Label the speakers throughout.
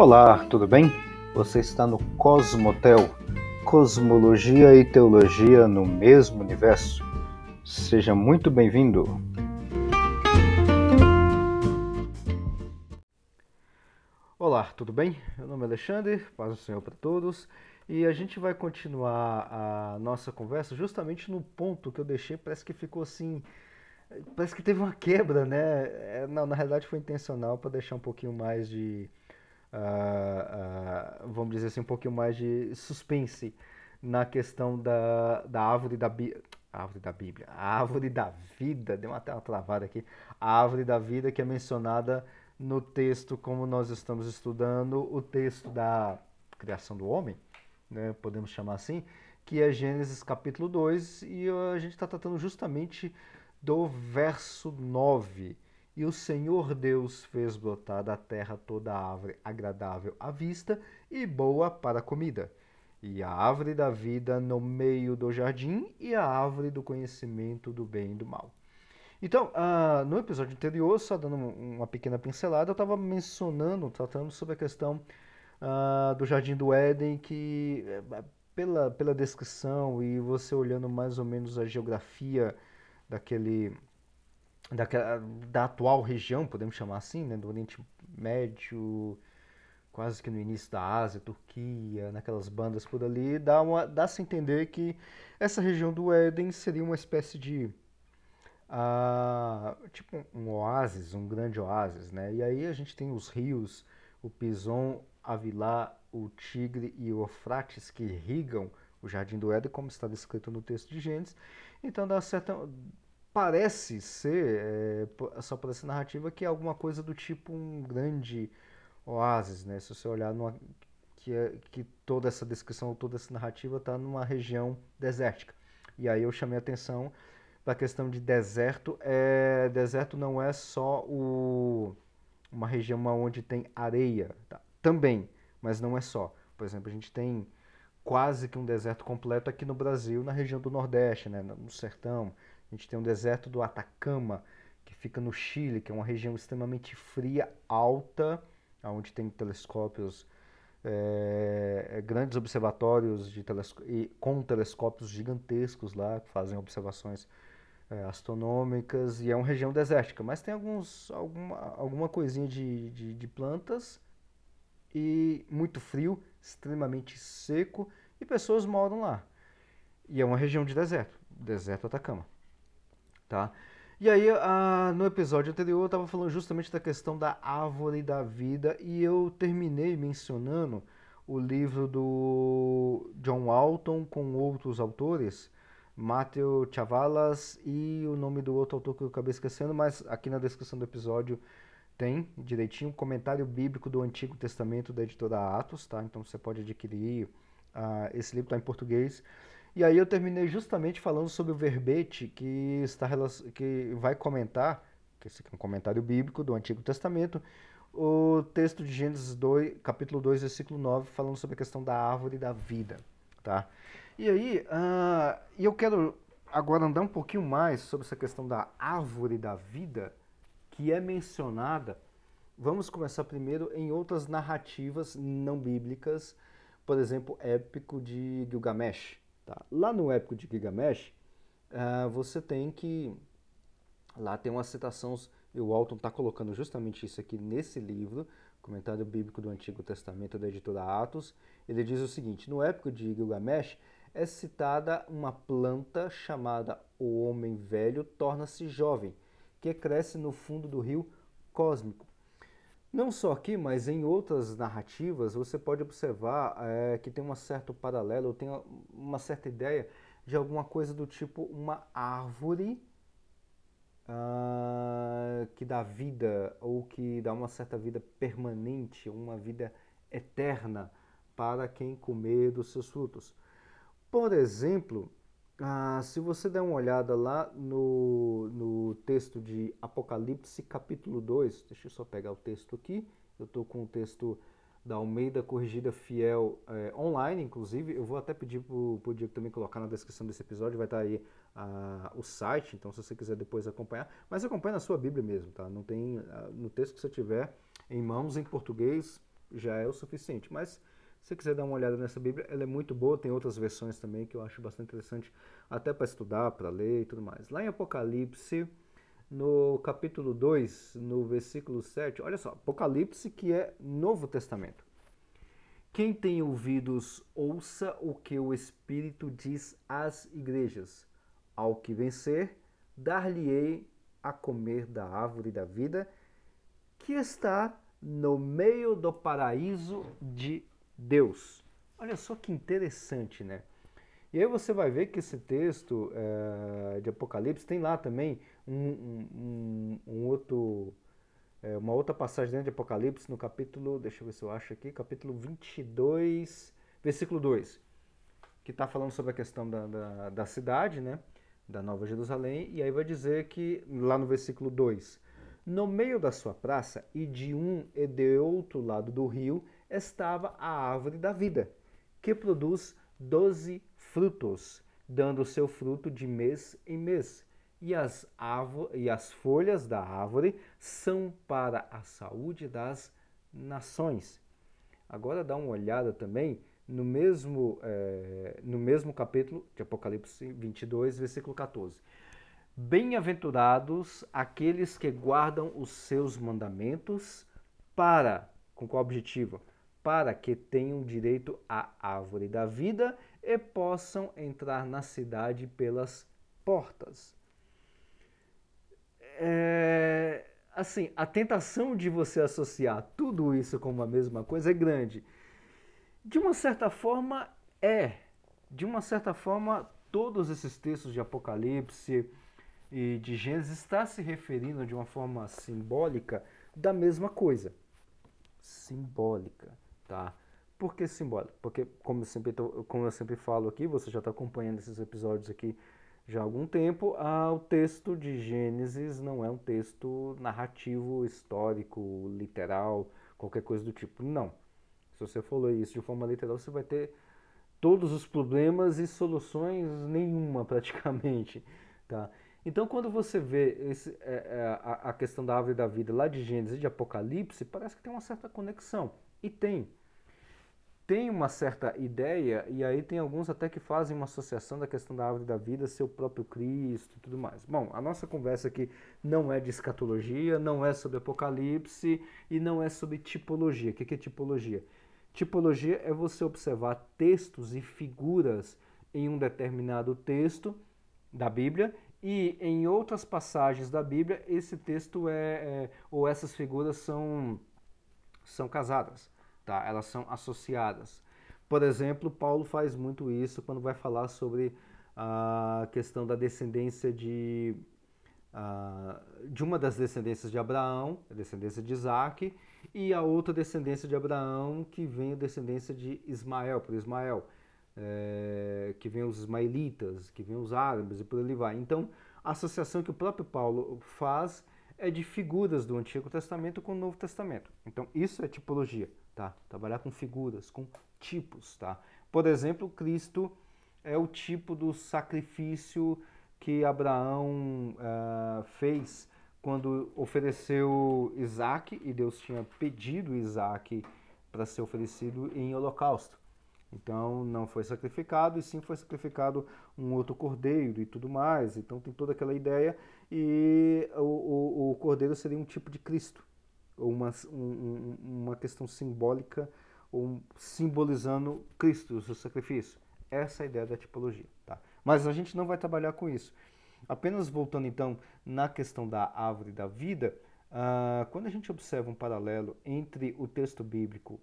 Speaker 1: Olá, tudo bem? Você está no Cosmotel, Cosmologia e Teologia no mesmo universo. Seja muito bem-vindo. Olá, tudo bem? Meu nome é Alexandre, paz do Senhor para todos. E a gente vai continuar a nossa conversa justamente no ponto que eu deixei, parece que ficou assim, parece que teve uma quebra, né? É, não, na realidade foi intencional para deixar um pouquinho mais de uh, uh, vamos dizer assim, um pouquinho mais de suspense na questão da, da árvore da Bíblia. Árvore da Bíblia, a árvore da vida, deu até uma travada aqui. A árvore da vida que é mencionada no texto, como nós estamos estudando, o texto da criação do homem, né, podemos chamar assim, que é Gênesis capítulo 2, e a gente está tratando justamente do verso 9 e o Senhor Deus fez brotar da terra toda árvore agradável à vista e boa para a comida, e a árvore da vida no meio do jardim e a árvore do conhecimento do bem e do mal. Então, uh, no episódio anterior, só dando uma pequena pincelada, eu estava mencionando, tratando sobre a questão uh, do Jardim do Éden, que eh, pela, pela descrição e você olhando mais ou menos a geografia daquele da atual região, podemos chamar assim, né, do Oriente Médio, quase que no início da Ásia, Turquia, naquelas bandas por ali, dá, uma, dá a entender que essa região do Éden seria uma espécie de uh, tipo um oásis, um grande oásis, né? E aí a gente tem os rios, o Pison, Avilá, o Tigre e o Eufrates que irrigam o Jardim do Éden, como está descrito no texto de Gênesis. Então dá certa parece ser, é, só por essa narrativa, que é alguma coisa do tipo um grande oásis, né? Se você olhar numa, que, é, que toda essa descrição, toda essa narrativa está numa região desértica. E aí eu chamei atenção para a questão de deserto. É, deserto não é só o, uma região onde tem areia, tá? também, mas não é só. Por exemplo, a gente tem quase que um deserto completo aqui no Brasil, na região do Nordeste, né? no sertão. A gente tem o deserto do Atacama, que fica no Chile, que é uma região extremamente fria, alta, onde tem telescópios, é, grandes observatórios de e, com telescópios gigantescos lá, que fazem observações é, astronômicas, e é uma região desértica, mas tem alguns, alguma, alguma coisinha de, de, de plantas e muito frio, extremamente seco, e pessoas moram lá. E é uma região de deserto, deserto Atacama tá? E aí, ah, no episódio anterior, eu estava falando justamente da questão da árvore da vida e eu terminei mencionando o livro do John Walton com outros autores, Matthew Chavalas e o nome do outro autor que eu acabei esquecendo, mas aqui na descrição do episódio tem direitinho um comentário bíblico do Antigo Testamento da editora Atos, tá? Então você pode adquirir, uh, esse livro está em português. E aí eu terminei justamente falando sobre o verbete que, está, que vai comentar, que esse é um comentário bíblico do Antigo Testamento, o texto de Gênesis 2, capítulo 2, versículo 9, falando sobre a questão da árvore da vida. Tá? E aí, uh, eu quero agora andar um pouquinho mais sobre essa questão da árvore da vida, que é mencionada. Vamos começar primeiro em outras narrativas não bíblicas, por exemplo, épico de Gilgamesh. Tá? Lá no épico de Gilgamesh, uh, você tem que. Lá tem uma citação, e o Walton está colocando justamente isso aqui nesse livro, Comentário Bíblico do Antigo Testamento da editora Atos. Ele diz o seguinte: no épico de Gilgamesh é citada uma planta chamada o Homem Velho torna-se jovem, que cresce no fundo do rio cósmico. Não só aqui, mas em outras narrativas, você pode observar é, que tem um certo paralelo, tem uma certa ideia de alguma coisa do tipo uma árvore uh, que dá vida ou que dá uma certa vida permanente, uma vida eterna para quem comer dos seus frutos. Por exemplo, ah, se você der uma olhada lá no, no texto de Apocalipse, capítulo 2, deixa eu só pegar o texto aqui. Eu estou com o texto da Almeida Corrigida Fiel é, online, inclusive. Eu vou até pedir para o Diego também colocar na descrição desse episódio, vai estar tá aí ah, o site, então se você quiser depois acompanhar. Mas acompanhe na sua Bíblia mesmo, tá? Não tem, ah, no texto que você tiver em mãos, em português, já é o suficiente. Mas se você quiser dar uma olhada nessa Bíblia, ela é muito boa, tem outras versões também que eu acho bastante interessante, até para estudar, para ler e tudo mais. Lá em Apocalipse, no capítulo 2, no versículo 7, olha só, Apocalipse que é Novo Testamento. Quem tem ouvidos, ouça o que o Espírito diz às igrejas. Ao que vencer, dar-lhe-ei a comer da árvore da vida, que está no meio do paraíso de Deus. Olha só que interessante, né? E aí você vai ver que esse texto é, de Apocalipse tem lá também um, um, um outro, é, uma outra passagem dentro de Apocalipse no capítulo, deixa eu ver se eu acho aqui, capítulo 22, versículo 2, que está falando sobre a questão da, da, da cidade, né? Da Nova Jerusalém, e aí vai dizer que, lá no versículo 2, no meio da sua praça e de um e de outro lado do rio estava a árvore da vida, que produz doze frutos, dando seu fruto de mês em mês. E as, e as folhas da árvore são para a saúde das nações. Agora dá uma olhada também no mesmo, é, no mesmo capítulo de Apocalipse 22, versículo 14. Bem-aventurados aqueles que guardam os seus mandamentos para, com qual objetivo? Para que tenham direito à árvore da vida e possam entrar na cidade pelas portas. É, assim, a tentação de você associar tudo isso com uma mesma coisa é grande. De uma certa forma, é. De uma certa forma, todos esses textos de Apocalipse, e de Gênesis está se referindo de uma forma simbólica da mesma coisa. Simbólica, tá? Por que simbólica? Porque, como eu sempre, tô, como eu sempre falo aqui, você já está acompanhando esses episódios aqui já há algum tempo, ah, o texto de Gênesis não é um texto narrativo, histórico, literal, qualquer coisa do tipo. Não. Se você ler isso de forma literal, você vai ter todos os problemas e soluções nenhuma praticamente, tá? Então, quando você vê esse, é, é, a, a, questão da árvore da vida lá de Gênesis e de Apocalipse, parece que tem uma certa conexão. E tem. Tem uma certa ideia, e aí tem alguns até que fazem uma associação da questão da árvore da vida ser o próprio Cristo e tudo mais. Bom, a nossa conversa aqui não é de escatologia, não é sobre Apocalipse e não é sobre tipologia. O que é tipologia? Tipologia é você observar textos e figuras em um determinado texto da Bíblia e em outras passagens da Bíblia, esse texto é, é, ou essas figuras são, são casadas, tá? elas são associadas. Por exemplo, Paulo faz muito isso quando vai falar sobre a questão da descendência de, de uma das descendências de Abraão, a descendência de Isaac, e a outra descendência de Abraão que vem a descendência de Ismael, por Ismael é, que vem os ismaelitas, que vem os árabes e por ali vai. Então, a associação que o próprio Paulo faz é de figuras do Antigo Testamento com o Novo Testamento. Então, isso é tipologia, tá? Trabalhar com figuras, com tipos, tá? Por exemplo, Cristo é o tipo do sacrifício que Abraão uh, fez quando ofereceu Isaac, e Deus tinha pedido Isaac para ser oferecido em holocausto. Então não foi sacrificado, e sim foi sacrificado um outro cordeiro e tudo mais. Então tem toda aquela ideia, e o, o, o cordeiro seria um tipo de Cristo, ou uma, um, uma questão simbólica, ou simbolizando Cristo, o seu sacrifício. Essa é a ideia da tipologia. Tá? Mas a gente não vai trabalhar com isso. Apenas voltando então na questão da árvore da vida, uh, quando a gente observa um paralelo entre o texto bíblico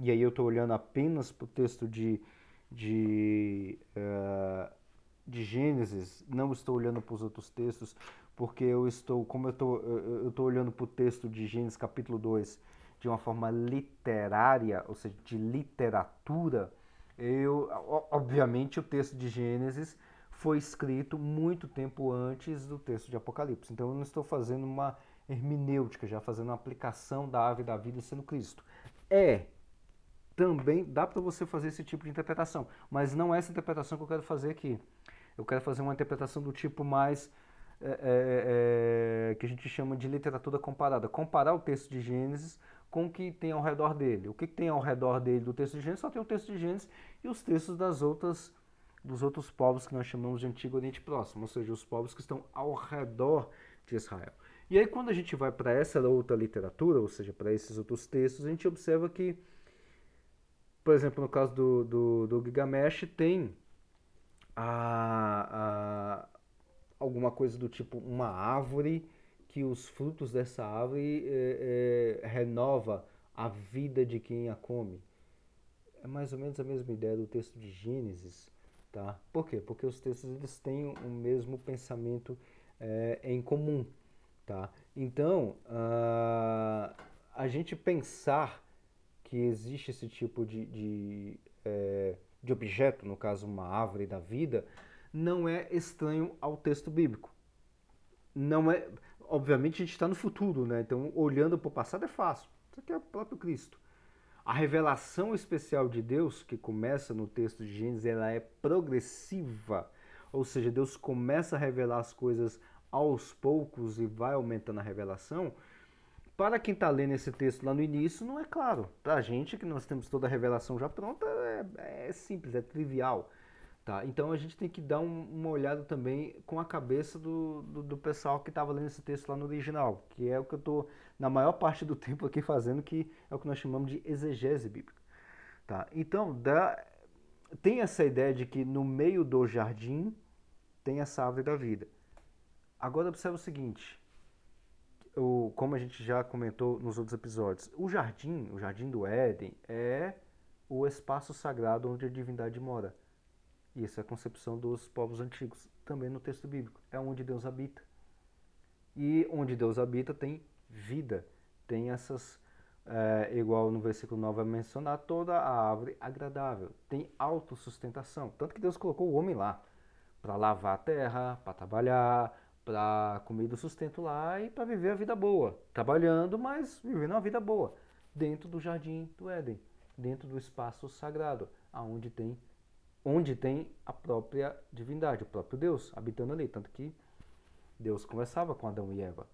Speaker 1: e aí eu estou olhando apenas para o texto de, de, uh, de Gênesis, não estou olhando para os outros textos, porque eu estou, como eu estou, eu estou olhando para o texto de Gênesis capítulo 2 de uma forma literária, ou seja, de literatura, eu, obviamente o texto de Gênesis foi escrito muito tempo antes do texto de Apocalipse. Então eu não estou fazendo uma hermenêutica, já fazendo uma aplicação da ave da vida sendo Cristo. É também dá para você fazer esse tipo de interpretação, mas não é essa interpretação que eu quero fazer aqui. Eu quero fazer uma interpretação do tipo mais é, é, que a gente chama de literatura comparada. Comparar o texto de Gênesis com o que tem ao redor dele. O que tem ao redor dele do texto de Gênesis? Só tem o texto de Gênesis e os textos das outras, dos outros povos que nós chamamos de Antigo Oriente Próximo, ou seja, os povos que estão ao redor de Israel. E aí, quando a gente vai para essa outra literatura, ou seja, para esses outros textos, a gente observa que, por exemplo, no caso do, do, do Gilgamesh, tem a, a, alguma coisa do tipo uma árvore que os frutos dessa árvore é, é, renova a vida de quem a come. É mais ou menos a mesma ideia do texto de Gênesis, tá? Por quê? Porque os textos eles têm o mesmo pensamento é, em comum, tá? Então, uh, a gente pensar que existe esse tipo de, de, é, de objeto, no caso uma árvore da vida, não é estranho ao texto bíblico. Não é obviamente a gente está no futuro, né? Então, olhando para o passado é fácil. Isso aqui é o próprio Cristo. A revelação especial de Deus, que começa no texto de Gênesis, ela é progressiva. Ou seja, Deus começa a revelar as coisas aos poucos e vai aumentando a revelação. Para quem está lendo esse texto lá no início, não é claro. Para a gente, que nós temos toda a revelação já pronta, é, é simples, é trivial. Tá? Então a gente tem que dar um, uma olhada também com a cabeça do, do, do pessoal que estava lendo esse texto lá no original, que é o que eu estou, na maior parte do tempo aqui fazendo, que é o que nós chamamos de exegese bíblica. Tá? Então, dá, tem essa ideia de que no meio do jardim tem essa árvore da vida. Agora observa o seguinte, o, como a gente já comentou nos outros episódios, o jardim, o jardim do Éden, é o espaço sagrado onde a divindade mora. Isso é a concepção dos povos antigos, também no texto bíblico. É onde Deus habita. E onde Deus habita tem vida, tem essas, é, igual no versículo 9 vai mencionar, toda a árvore agradável, tem autossustentação. Tanto que Deus colocou o homem lá, para lavar a terra, para trabalhar, para comer do sustento lá e para viver a vida boa. Trabalhando, mas vivendo uma vida boa, dentro do jardim do Éden, dentro do espaço sagrado, aonde tem onde tem a própria divindade, o próprio Deus habitando ali. Tanto que Deus conversava com Adão e Eva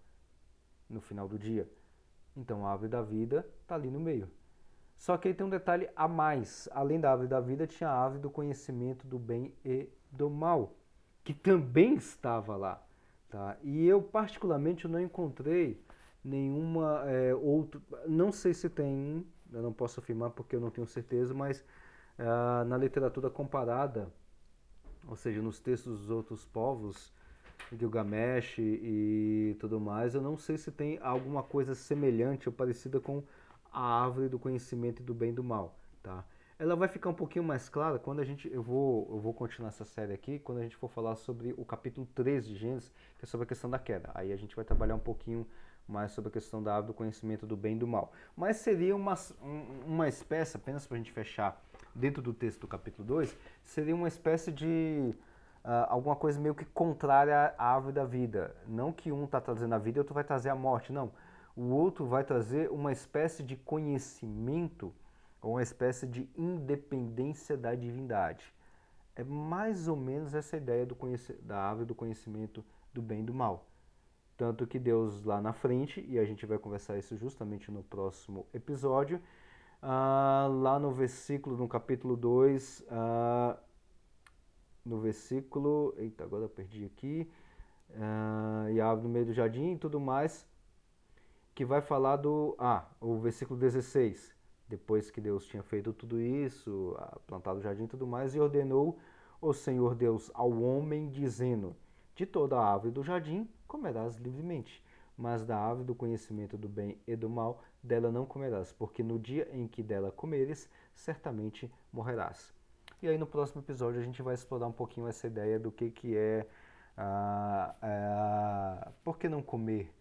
Speaker 1: no final do dia. Então a árvore da vida está ali no meio. Só que aí tem um detalhe a mais. Além da árvore da vida, tinha a árvore do conhecimento do bem e do mal, que também estava lá. Tá? E eu, particularmente, não encontrei nenhuma é, outro. Não sei se tem, eu não posso afirmar porque eu não tenho certeza, mas ah, na literatura comparada, ou seja, nos textos dos outros povos, Gilgamesh e tudo mais, eu não sei se tem alguma coisa semelhante ou parecida com a árvore do conhecimento do bem e do mal, tá? Ela vai ficar um pouquinho mais clara quando a gente, eu vou, eu vou continuar essa série aqui, quando a gente for falar sobre o capítulo 3 de Gênesis, que é sobre a questão da queda. Aí a gente vai trabalhar um pouquinho mais sobre a questão da árvore do conhecimento do bem e do mal. Mas seria uma, uma espécie, apenas para a gente fechar dentro do texto do capítulo 2, seria uma espécie de uh, alguma coisa meio que contrária à árvore da vida. Não que um está trazendo a vida e outro vai trazer a morte, não. O outro vai trazer uma espécie de conhecimento uma espécie de independência da divindade. É mais ou menos essa ideia da árvore do conhecimento do bem e do mal. Tanto que Deus lá na frente, e a gente vai conversar isso justamente no próximo episódio, ah, lá no versículo, no capítulo 2, ah, no versículo. Eita, agora eu perdi aqui. Ah, e abre no meio do jardim e tudo mais. Que vai falar do. Ah, o versículo 16. Depois que Deus tinha feito tudo isso, ah, plantado o jardim e tudo mais, e ordenou o Senhor Deus ao homem, dizendo: De toda a árvore do jardim comerás livremente, mas da árvore do conhecimento do bem e do mal dela não comerás, porque no dia em que dela comeres, certamente morrerás. E aí no próximo episódio a gente vai explorar um pouquinho essa ideia do que, que é a, a, por que não comer,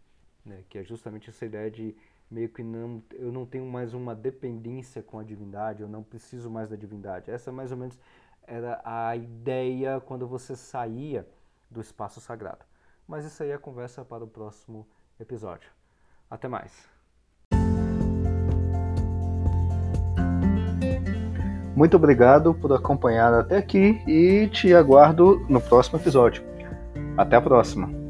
Speaker 1: né? que é justamente essa ideia de meio que não, eu não tenho mais uma dependência com a divindade, eu não preciso mais da divindade. Essa mais ou menos era a ideia quando você saía do espaço sagrado. Mas isso aí é conversa para o próximo episódio. Até mais! Muito obrigado por acompanhar até aqui e te aguardo no próximo episódio. Até a próxima!